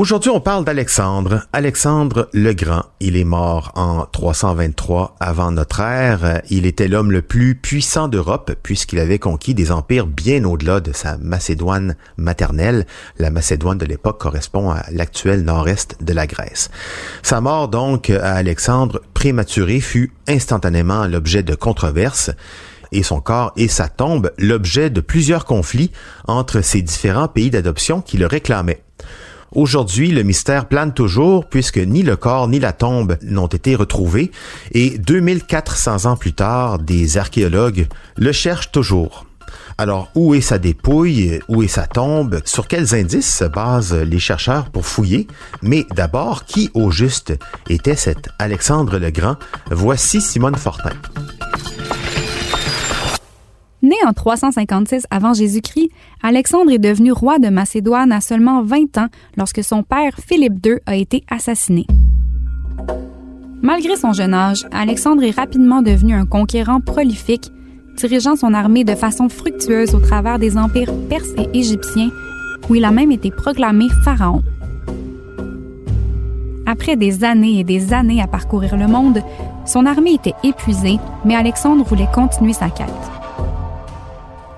Aujourd'hui, on parle d'Alexandre. Alexandre le Grand. Il est mort en 323 avant notre ère. Il était l'homme le plus puissant d'Europe puisqu'il avait conquis des empires bien au-delà de sa Macédoine maternelle. La Macédoine de l'époque correspond à l'actuel nord-est de la Grèce. Sa mort donc à Alexandre prématurée fut instantanément l'objet de controverses et son corps et sa tombe l'objet de plusieurs conflits entre ces différents pays d'adoption qui le réclamaient. Aujourd'hui, le mystère plane toujours puisque ni le corps ni la tombe n'ont été retrouvés et 2400 ans plus tard, des archéologues le cherchent toujours. Alors, où est sa dépouille? Où est sa tombe? Sur quels indices se basent les chercheurs pour fouiller? Mais d'abord, qui au juste était cet Alexandre le Grand? Voici Simone Fortin. En 356 avant Jésus-Christ, Alexandre est devenu roi de Macédoine à seulement 20 ans lorsque son père Philippe II a été assassiné. Malgré son jeune âge, Alexandre est rapidement devenu un conquérant prolifique, dirigeant son armée de façon fructueuse au travers des empires perses et égyptiens, où il a même été proclamé pharaon. Après des années et des années à parcourir le monde, son armée était épuisée, mais Alexandre voulait continuer sa quête.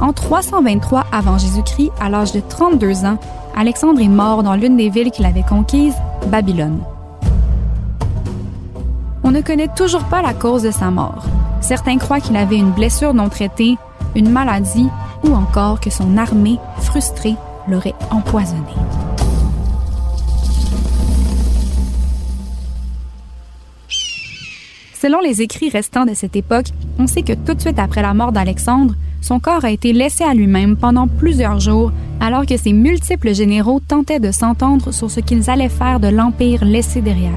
En 323 avant Jésus-Christ, à l'âge de 32 ans, Alexandre est mort dans l'une des villes qu'il avait conquises, Babylone. On ne connaît toujours pas la cause de sa mort. Certains croient qu'il avait une blessure non traitée, une maladie ou encore que son armée, frustrée, l'aurait empoisonné. Selon les écrits restants de cette époque, on sait que tout de suite après la mort d'Alexandre, son corps a été laissé à lui-même pendant plusieurs jours alors que ses multiples généraux tentaient de s'entendre sur ce qu'ils allaient faire de l'empire laissé derrière.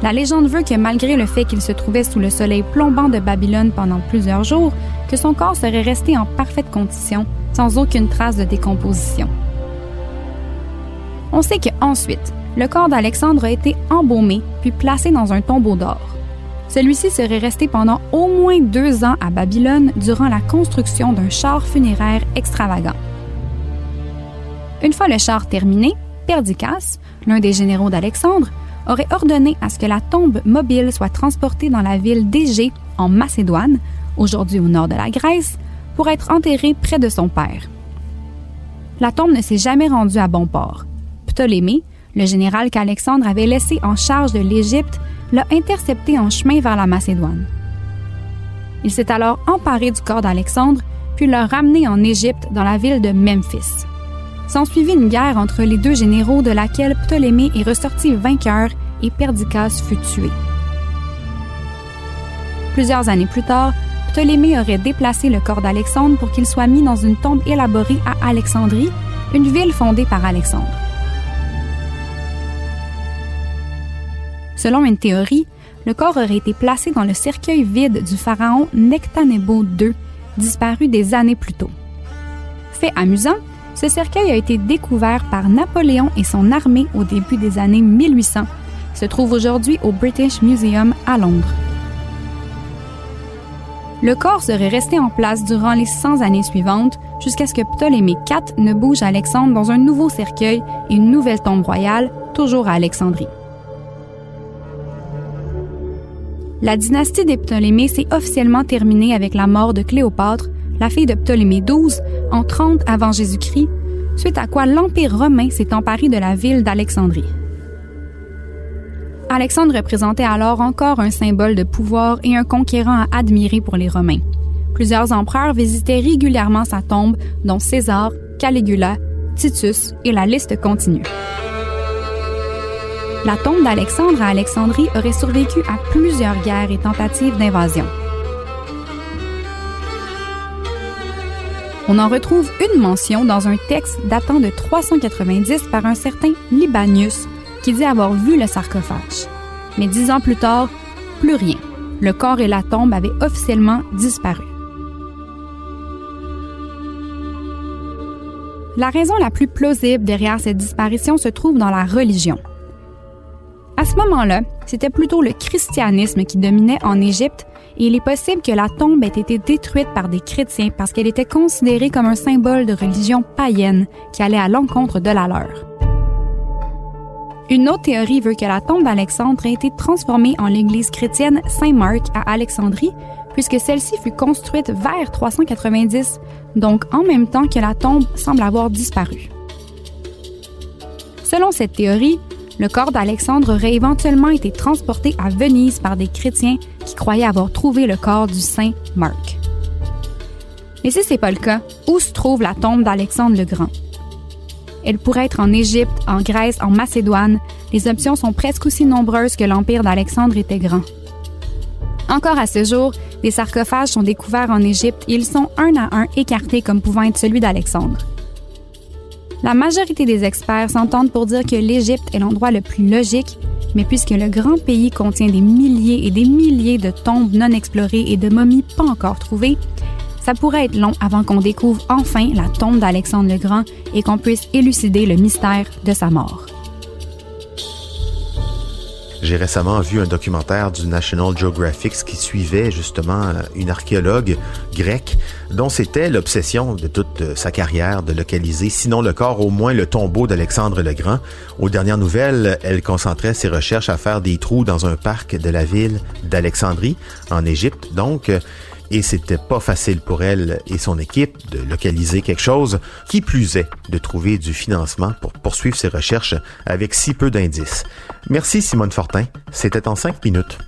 La légende veut que malgré le fait qu'il se trouvait sous le soleil plombant de Babylone pendant plusieurs jours, que son corps serait resté en parfaite condition, sans aucune trace de décomposition. On sait qu'ensuite, le corps d'Alexandre a été embaumé puis placé dans un tombeau d'or. Celui-ci serait resté pendant au moins deux ans à Babylone durant la construction d'un char funéraire extravagant. Une fois le char terminé, Perdiccas, l'un des généraux d'Alexandre, aurait ordonné à ce que la tombe mobile soit transportée dans la ville d'Égée, en Macédoine, aujourd'hui au nord de la Grèce, pour être enterrée près de son père. La tombe ne s'est jamais rendue à bon port. Ptolémée, le général qu'Alexandre avait laissé en charge de l'Égypte, l'a intercepté en chemin vers la Macédoine. Il s'est alors emparé du corps d'Alexandre, puis l'a ramené en Égypte dans la ville de Memphis. S'ensuivit une guerre entre les deux généraux de laquelle Ptolémée est ressorti vainqueur et Perdiccas fut tué. Plusieurs années plus tard, Ptolémée aurait déplacé le corps d'Alexandre pour qu'il soit mis dans une tombe élaborée à Alexandrie, une ville fondée par Alexandre. Selon une théorie, le corps aurait été placé dans le cercueil vide du pharaon Nectanebo II, disparu des années plus tôt. Fait amusant, ce cercueil a été découvert par Napoléon et son armée au début des années 1800. Il se trouve aujourd'hui au British Museum à Londres. Le corps serait resté en place durant les 100 années suivantes jusqu'à ce que Ptolémée IV ne bouge Alexandre dans un nouveau cercueil et une nouvelle tombe royale, toujours à Alexandrie. La dynastie des Ptolémées s'est officiellement terminée avec la mort de Cléopâtre, la fille de Ptolémée XII, en 30 avant Jésus-Christ, suite à quoi l'Empire romain s'est emparé de la ville d'Alexandrie. Alexandre représentait alors encore un symbole de pouvoir et un conquérant à admirer pour les Romains. Plusieurs empereurs visitaient régulièrement sa tombe, dont César, Caligula, Titus et la liste continue. La tombe d'Alexandre à Alexandrie aurait survécu à plusieurs guerres et tentatives d'invasion. On en retrouve une mention dans un texte datant de 390 par un certain Libanius qui dit avoir vu le sarcophage. Mais dix ans plus tard, plus rien. Le corps et la tombe avaient officiellement disparu. La raison la plus plausible derrière cette disparition se trouve dans la religion. À ce moment-là, c'était plutôt le christianisme qui dominait en Égypte et il est possible que la tombe ait été détruite par des chrétiens parce qu'elle était considérée comme un symbole de religion païenne qui allait à l'encontre de la leur. Une autre théorie veut que la tombe d'Alexandre ait été transformée en l'église chrétienne Saint-Marc à Alexandrie, puisque celle-ci fut construite vers 390, donc en même temps que la tombe semble avoir disparu. Selon cette théorie, le corps d'Alexandre aurait éventuellement été transporté à Venise par des chrétiens qui croyaient avoir trouvé le corps du saint Marc. Mais si ce n'est pas le cas, où se trouve la tombe d'Alexandre le Grand? Elle pourrait être en Égypte, en Grèce, en Macédoine. Les options sont presque aussi nombreuses que l'empire d'Alexandre était grand. Encore à ce jour, des sarcophages sont découverts en Égypte et ils sont un à un écartés comme pouvant être celui d'Alexandre. La majorité des experts s'entendent pour dire que l'Égypte est l'endroit le plus logique, mais puisque le grand pays contient des milliers et des milliers de tombes non explorées et de momies pas encore trouvées, ça pourrait être long avant qu'on découvre enfin la tombe d'Alexandre le Grand et qu'on puisse élucider le mystère de sa mort. J'ai récemment vu un documentaire du National Geographic qui suivait justement une archéologue grecque dont c'était l'obsession de toute sa carrière de localiser, sinon le corps, au moins le tombeau d'Alexandre le Grand. Aux dernières nouvelles, elle concentrait ses recherches à faire des trous dans un parc de la ville d'Alexandrie, en Égypte. Donc, et c'était pas facile pour elle et son équipe de localiser quelque chose, qui plus est de trouver du financement pour poursuivre ses recherches avec si peu d'indices. Merci Simone Fortin, c'était en cinq minutes.